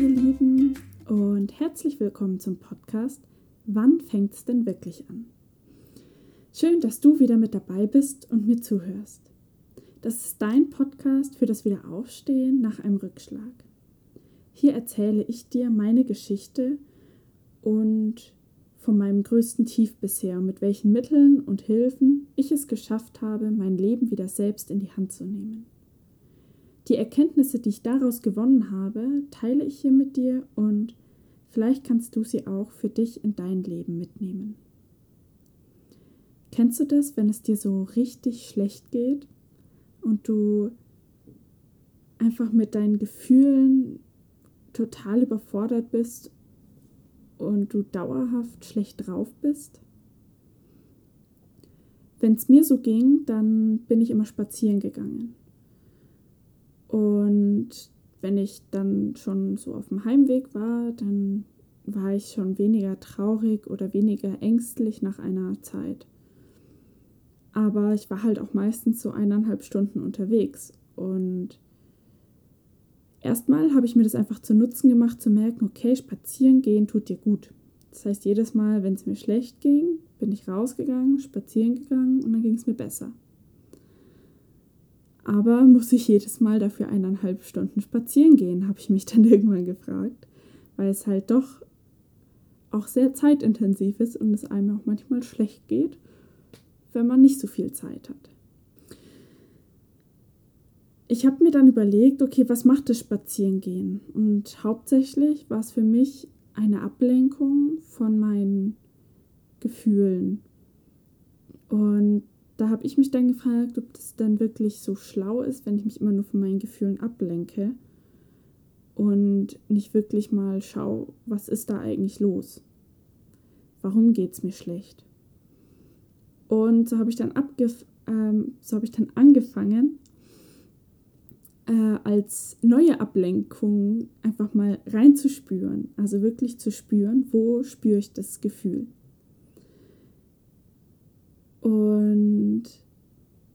Ihr Lieben und herzlich willkommen zum Podcast Wann fängt's denn wirklich an? Schön, dass du wieder mit dabei bist und mir zuhörst. Das ist dein Podcast für das Wiederaufstehen nach einem Rückschlag. Hier erzähle ich dir meine Geschichte und von meinem größten Tief bisher, mit welchen Mitteln und Hilfen ich es geschafft habe, mein Leben wieder selbst in die Hand zu nehmen. Die Erkenntnisse, die ich daraus gewonnen habe, teile ich hier mit dir und vielleicht kannst du sie auch für dich in dein Leben mitnehmen. Kennst du das, wenn es dir so richtig schlecht geht und du einfach mit deinen Gefühlen total überfordert bist und du dauerhaft schlecht drauf bist? Wenn es mir so ging, dann bin ich immer spazieren gegangen. Und wenn ich dann schon so auf dem Heimweg war, dann war ich schon weniger traurig oder weniger ängstlich nach einer Zeit. Aber ich war halt auch meistens so eineinhalb Stunden unterwegs. Und erstmal habe ich mir das einfach zu Nutzen gemacht, zu merken, okay, spazieren gehen tut dir gut. Das heißt, jedes Mal, wenn es mir schlecht ging, bin ich rausgegangen, spazieren gegangen und dann ging es mir besser. Aber muss ich jedes Mal dafür eineinhalb Stunden spazieren gehen, habe ich mich dann irgendwann gefragt, weil es halt doch auch sehr zeitintensiv ist und es einem auch manchmal schlecht geht, wenn man nicht so viel Zeit hat. Ich habe mir dann überlegt, okay, was macht das Spazierengehen? Und hauptsächlich war es für mich eine Ablenkung von meinen Gefühlen. Und da habe ich mich dann gefragt, ob das dann wirklich so schlau ist, wenn ich mich immer nur von meinen Gefühlen ablenke und nicht wirklich mal schaue, was ist da eigentlich los? Warum geht es mir schlecht? Und so habe ich dann ähm, so habe ich dann angefangen, äh, als neue Ablenkung einfach mal reinzuspüren. Also wirklich zu spüren, wo spüre ich das Gefühl. Und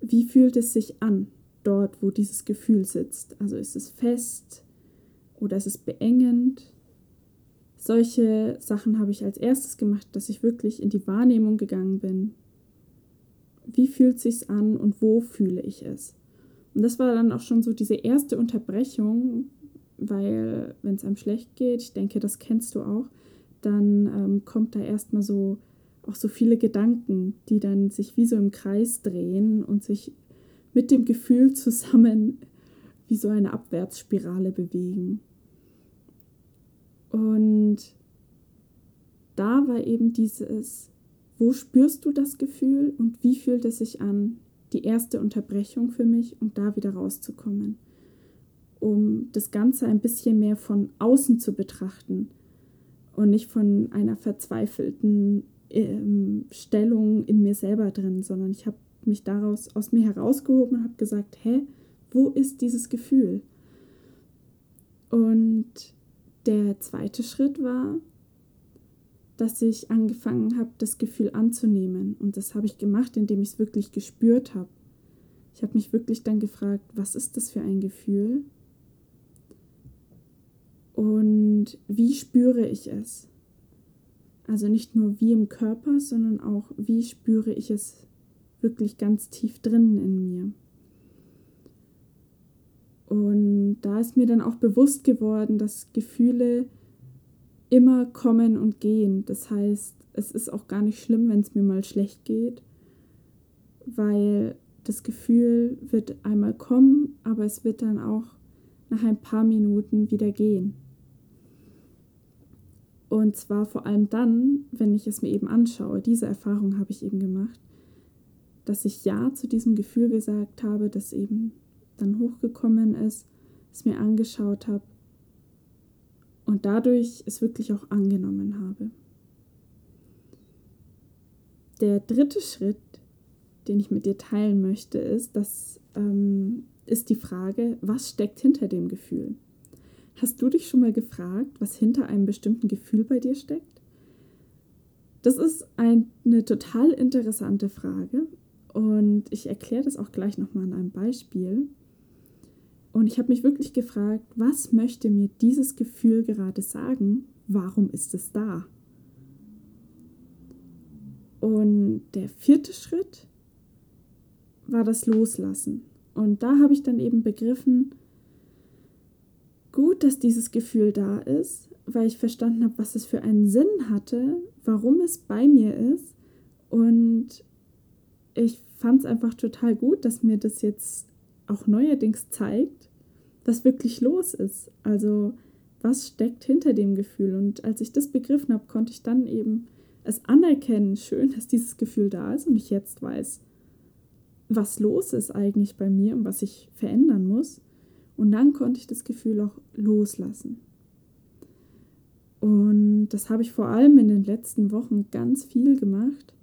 wie fühlt es sich an, dort, wo dieses Gefühl sitzt? Also ist es fest oder ist es beengend? Solche Sachen habe ich als erstes gemacht, dass ich wirklich in die Wahrnehmung gegangen bin. Wie fühlt es sich an und wo fühle ich es? Und das war dann auch schon so diese erste Unterbrechung, weil wenn es einem schlecht geht, ich denke, das kennst du auch, dann ähm, kommt da erstmal so auch so viele Gedanken, die dann sich wie so im Kreis drehen und sich mit dem Gefühl zusammen wie so eine Abwärtsspirale bewegen. Und da war eben dieses, wo spürst du das Gefühl und wie fühlt es sich an, die erste Unterbrechung für mich, um da wieder rauszukommen, um das Ganze ein bisschen mehr von außen zu betrachten und nicht von einer verzweifelten ähm, Stellung in mir selber drin, sondern ich habe mich daraus aus mir herausgehoben und habe gesagt, hä, wo ist dieses Gefühl? Und der zweite Schritt war, dass ich angefangen habe, das Gefühl anzunehmen. Und das habe ich gemacht, indem ich es wirklich gespürt habe. Ich habe mich wirklich dann gefragt, was ist das für ein Gefühl? Und wie spüre ich es? Also nicht nur wie im Körper, sondern auch wie spüre ich es wirklich ganz tief drinnen in mir. Und da ist mir dann auch bewusst geworden, dass Gefühle immer kommen und gehen. Das heißt, es ist auch gar nicht schlimm, wenn es mir mal schlecht geht, weil das Gefühl wird einmal kommen, aber es wird dann auch nach ein paar Minuten wieder gehen. Und zwar vor allem dann, wenn ich es mir eben anschaue. Diese Erfahrung habe ich eben gemacht, dass ich Ja zu diesem Gefühl gesagt habe, das eben dann hochgekommen ist, es mir angeschaut habe und dadurch es wirklich auch angenommen habe. Der dritte Schritt, den ich mit dir teilen möchte, ist, das ähm, ist die Frage, was steckt hinter dem Gefühl? Hast du dich schon mal gefragt, was hinter einem bestimmten Gefühl bei dir steckt? Das ist eine total interessante Frage und ich erkläre das auch gleich nochmal an einem Beispiel. Und ich habe mich wirklich gefragt, was möchte mir dieses Gefühl gerade sagen? Warum ist es da? Und der vierte Schritt war das Loslassen. Und da habe ich dann eben begriffen, gut, dass dieses Gefühl da ist, weil ich verstanden habe, was es für einen Sinn hatte, warum es bei mir ist. Und ich fand es einfach total gut, dass mir das jetzt auch neuerdings zeigt, was wirklich los ist. Also was steckt hinter dem Gefühl. Und als ich das begriffen habe, konnte ich dann eben es anerkennen, schön, dass dieses Gefühl da ist und ich jetzt weiß, was los ist eigentlich bei mir und was ich verändern muss. Und dann konnte ich das Gefühl auch loslassen. Und das habe ich vor allem in den letzten Wochen ganz viel gemacht.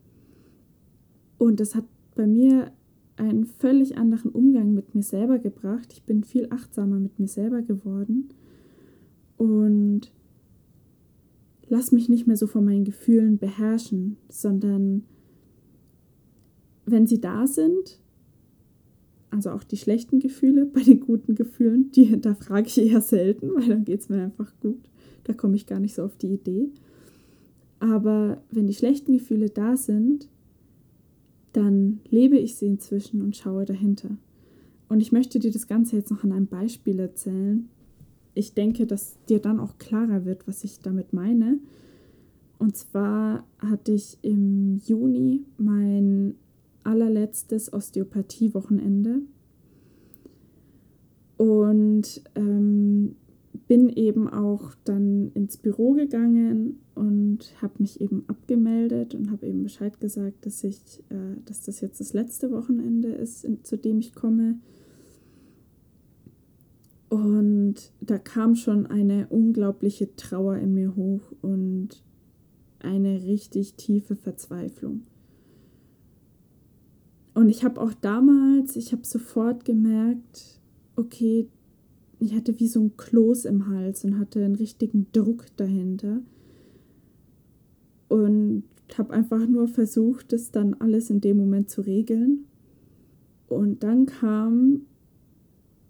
Und das hat bei mir einen völlig anderen Umgang mit mir selber gebracht. Ich bin viel achtsamer mit mir selber geworden und lass mich nicht mehr so von meinen Gefühlen beherrschen, sondern wenn sie da sind, also auch die schlechten Gefühle, bei den guten Gefühlen, die hinterfrage ich eher selten, weil dann geht es mir einfach gut. Da komme ich gar nicht so auf die Idee. Aber wenn die schlechten Gefühle da sind, dann lebe ich sie inzwischen und schaue dahinter. Und ich möchte dir das Ganze jetzt noch an einem Beispiel erzählen. Ich denke, dass dir dann auch klarer wird, was ich damit meine. Und zwar hatte ich im Juni mein allerletztes Osteopathie-Wochenende und ähm, bin eben auch dann ins Büro gegangen und habe mich eben abgemeldet und habe eben Bescheid gesagt, dass ich, äh, dass das jetzt das letzte Wochenende ist, in, zu dem ich komme. Und da kam schon eine unglaubliche Trauer in mir hoch und eine richtig tiefe Verzweiflung. Und ich habe auch damals, ich habe sofort gemerkt, okay, ich hatte wie so ein Kloß im Hals und hatte einen richtigen Druck dahinter. Und habe einfach nur versucht, das dann alles in dem Moment zu regeln. Und dann kam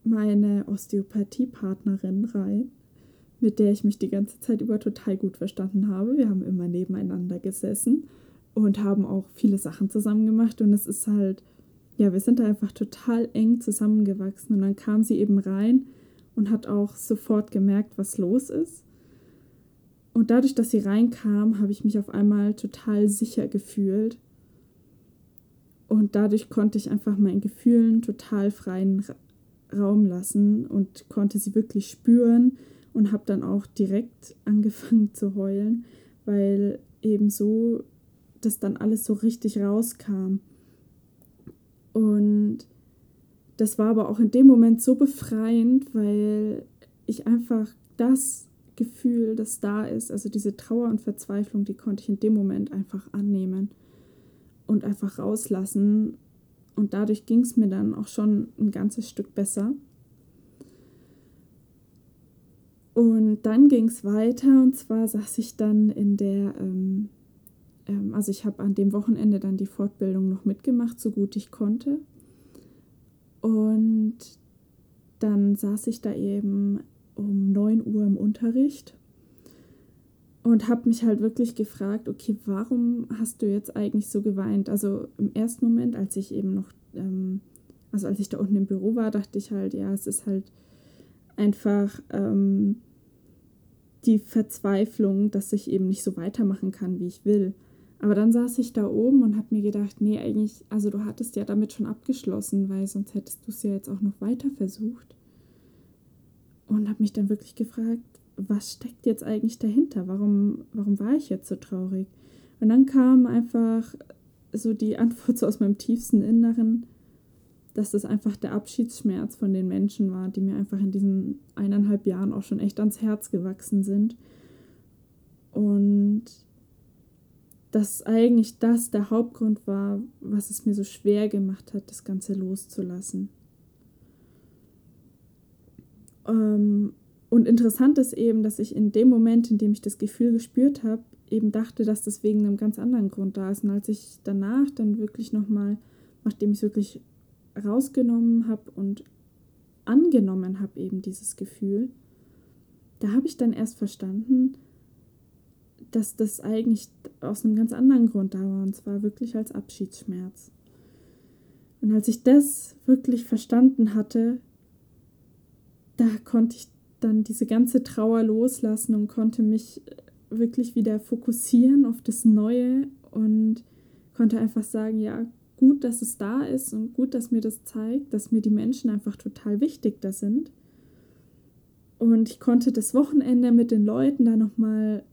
meine Osteopathie-Partnerin rein, mit der ich mich die ganze Zeit über total gut verstanden habe. Wir haben immer nebeneinander gesessen und haben auch viele Sachen zusammen gemacht. Und es ist halt, ja, wir sind da einfach total eng zusammengewachsen. Und dann kam sie eben rein und hat auch sofort gemerkt, was los ist. Und dadurch, dass sie reinkam, habe ich mich auf einmal total sicher gefühlt. Und dadurch konnte ich einfach meinen Gefühlen total freien Raum lassen und konnte sie wirklich spüren und habe dann auch direkt angefangen zu heulen, weil eben so das dann alles so richtig rauskam. Und das war aber auch in dem Moment so befreiend, weil ich einfach das Gefühl, das da ist, also diese Trauer und Verzweiflung, die konnte ich in dem Moment einfach annehmen und einfach rauslassen. Und dadurch ging es mir dann auch schon ein ganzes Stück besser. Und dann ging es weiter und zwar saß ich dann in der ähm, ähm, also ich habe an dem Wochenende dann die Fortbildung noch mitgemacht, so gut ich konnte. Und dann saß ich da eben um 9 Uhr im Unterricht und habe mich halt wirklich gefragt, okay, warum hast du jetzt eigentlich so geweint? Also im ersten Moment, als ich eben noch, ähm, also als ich da unten im Büro war, dachte ich halt, ja, es ist halt einfach ähm, die Verzweiflung, dass ich eben nicht so weitermachen kann, wie ich will. Aber dann saß ich da oben und habe mir gedacht, nee, eigentlich, also du hattest ja damit schon abgeschlossen, weil sonst hättest du es ja jetzt auch noch weiter versucht. Und habe mich dann wirklich gefragt, was steckt jetzt eigentlich dahinter? Warum, warum war ich jetzt so traurig? Und dann kam einfach so die Antwort so aus meinem tiefsten Inneren, dass das einfach der Abschiedsschmerz von den Menschen war, die mir einfach in diesen eineinhalb Jahren auch schon echt ans Herz gewachsen sind. Und dass eigentlich das der Hauptgrund war, was es mir so schwer gemacht hat, das Ganze loszulassen. Ähm, und interessant ist eben, dass ich in dem Moment, in dem ich das Gefühl gespürt habe, eben dachte, dass das wegen einem ganz anderen Grund da ist. Und als ich danach dann wirklich nochmal, nachdem ich es wirklich rausgenommen habe und angenommen habe, eben dieses Gefühl, da habe ich dann erst verstanden, dass das eigentlich aus einem ganz anderen Grund da war, und zwar wirklich als Abschiedsschmerz. Und als ich das wirklich verstanden hatte, da konnte ich dann diese ganze Trauer loslassen und konnte mich wirklich wieder fokussieren auf das Neue und konnte einfach sagen, ja, gut, dass es da ist und gut, dass mir das zeigt, dass mir die Menschen einfach total wichtig da sind. Und ich konnte das Wochenende mit den Leuten da nochmal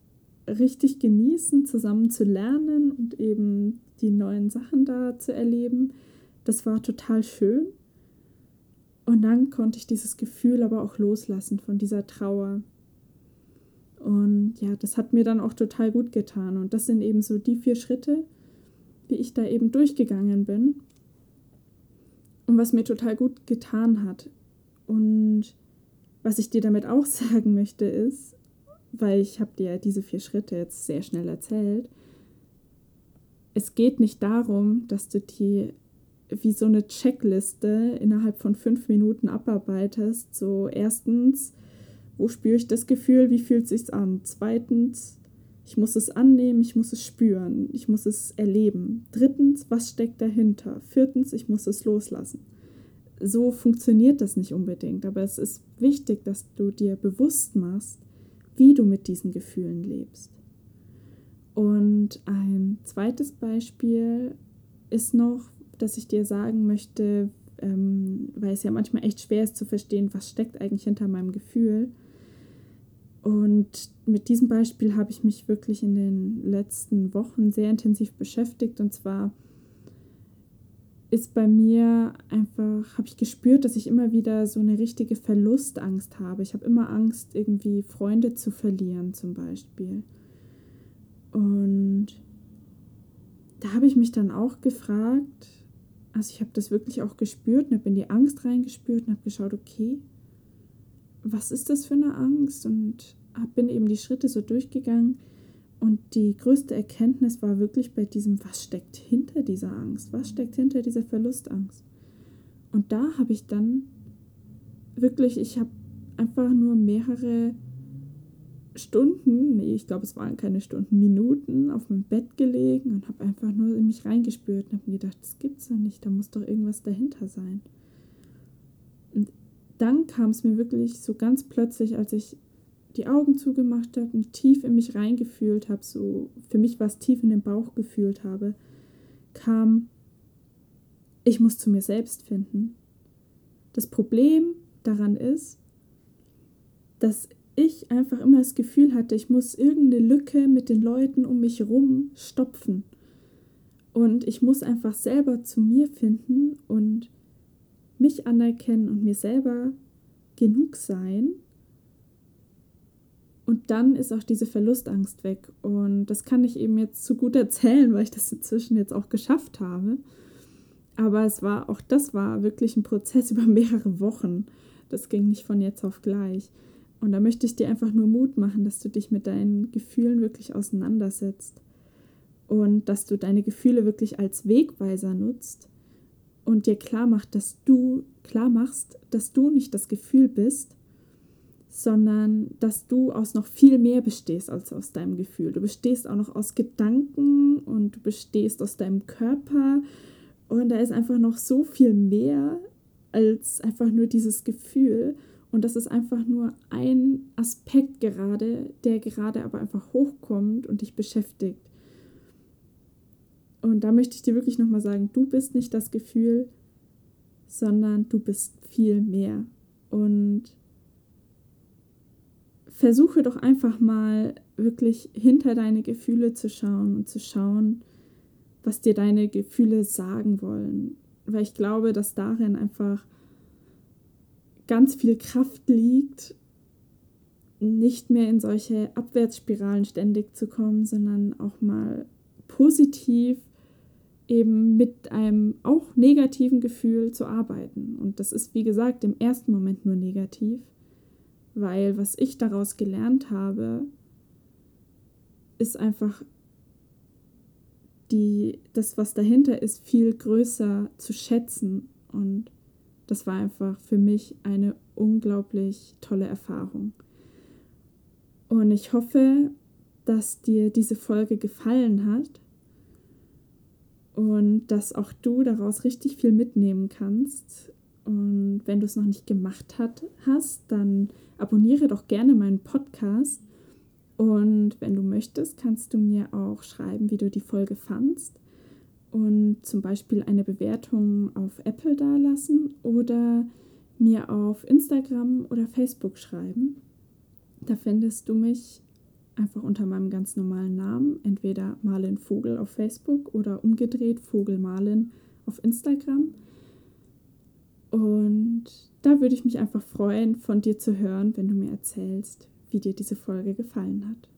richtig genießen, zusammen zu lernen und eben die neuen Sachen da zu erleben. Das war total schön. Und dann konnte ich dieses Gefühl aber auch loslassen von dieser Trauer. Und ja, das hat mir dann auch total gut getan. Und das sind eben so die vier Schritte, wie ich da eben durchgegangen bin. Und was mir total gut getan hat. Und was ich dir damit auch sagen möchte, ist, weil ich habe dir diese vier Schritte jetzt sehr schnell erzählt, es geht nicht darum, dass du die wie so eine Checkliste innerhalb von fünf Minuten abarbeitest. So erstens, wo spüre ich das Gefühl, wie fühlt es sich an? Zweitens, ich muss es annehmen, ich muss es spüren, ich muss es erleben. Drittens, was steckt dahinter? Viertens, ich muss es loslassen. So funktioniert das nicht unbedingt, aber es ist wichtig, dass du dir bewusst machst, wie du mit diesen Gefühlen lebst. Und ein zweites Beispiel ist noch, dass ich dir sagen möchte, ähm, weil es ja manchmal echt schwer ist zu verstehen, was steckt eigentlich hinter meinem Gefühl. Und mit diesem Beispiel habe ich mich wirklich in den letzten Wochen sehr intensiv beschäftigt. Und zwar ist bei mir einfach, habe ich gespürt, dass ich immer wieder so eine richtige Verlustangst habe. Ich habe immer Angst, irgendwie Freunde zu verlieren zum Beispiel. Und da habe ich mich dann auch gefragt, also ich habe das wirklich auch gespürt und habe in die Angst reingespürt und habe geschaut, okay, was ist das für eine Angst? Und bin eben die Schritte so durchgegangen. Und die größte Erkenntnis war wirklich bei diesem, was steckt hinter dieser Angst? Was steckt hinter dieser Verlustangst? Und da habe ich dann wirklich, ich habe einfach nur mehrere Stunden, nee, ich glaube, es waren keine Stunden, Minuten auf meinem Bett gelegen und habe einfach nur in mich reingespürt und habe mir gedacht, das gibt's doch nicht, da muss doch irgendwas dahinter sein. Und dann kam es mir wirklich so ganz plötzlich, als ich die Augen zugemacht habe und tief in mich reingefühlt habe, so für mich was tief in den Bauch gefühlt habe, kam, ich muss zu mir selbst finden. Das Problem daran ist, dass ich einfach immer das Gefühl hatte, ich muss irgendeine Lücke mit den Leuten um mich herum stopfen. Und ich muss einfach selber zu mir finden und mich anerkennen und mir selber genug sein. Und dann ist auch diese Verlustangst weg. Und das kann ich eben jetzt zu gut erzählen, weil ich das inzwischen jetzt auch geschafft habe. Aber es war, auch das war wirklich ein Prozess über mehrere Wochen. Das ging nicht von jetzt auf gleich. Und da möchte ich dir einfach nur Mut machen, dass du dich mit deinen Gefühlen wirklich auseinandersetzt. Und dass du deine Gefühle wirklich als Wegweiser nutzt und dir klar macht, dass du klar machst, dass du nicht das Gefühl bist, sondern dass du aus noch viel mehr bestehst als aus deinem Gefühl. Du bestehst auch noch aus Gedanken und du bestehst aus deinem Körper und da ist einfach noch so viel mehr als einfach nur dieses Gefühl. Und das ist einfach nur ein Aspekt gerade, der gerade aber einfach hochkommt und dich beschäftigt. Und da möchte ich dir wirklich nochmal sagen, du bist nicht das Gefühl, sondern du bist viel mehr. Und versuche doch einfach mal wirklich hinter deine Gefühle zu schauen und zu schauen, was dir deine Gefühle sagen wollen. Weil ich glaube, dass darin einfach ganz viel Kraft liegt, nicht mehr in solche Abwärtsspiralen ständig zu kommen, sondern auch mal positiv eben mit einem auch negativen Gefühl zu arbeiten. Und das ist, wie gesagt, im ersten Moment nur negativ, weil was ich daraus gelernt habe, ist einfach die, das, was dahinter ist, viel größer zu schätzen und das war einfach für mich eine unglaublich tolle Erfahrung. Und ich hoffe, dass dir diese Folge gefallen hat und dass auch du daraus richtig viel mitnehmen kannst. Und wenn du es noch nicht gemacht hat, hast, dann abonniere doch gerne meinen Podcast. Und wenn du möchtest, kannst du mir auch schreiben, wie du die Folge fandst und zum Beispiel eine Bewertung auf Apple dalassen oder mir auf Instagram oder Facebook schreiben. Da findest du mich einfach unter meinem ganz normalen Namen, entweder Marlin Vogel auf Facebook oder umgedreht Vogel Marlin auf Instagram. Und da würde ich mich einfach freuen, von dir zu hören, wenn du mir erzählst, wie dir diese Folge gefallen hat.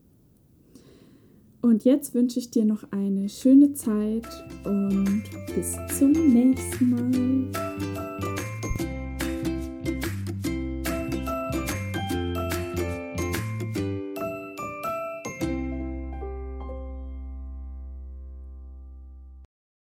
Und jetzt wünsche ich dir noch eine schöne Zeit und bis zum nächsten Mal.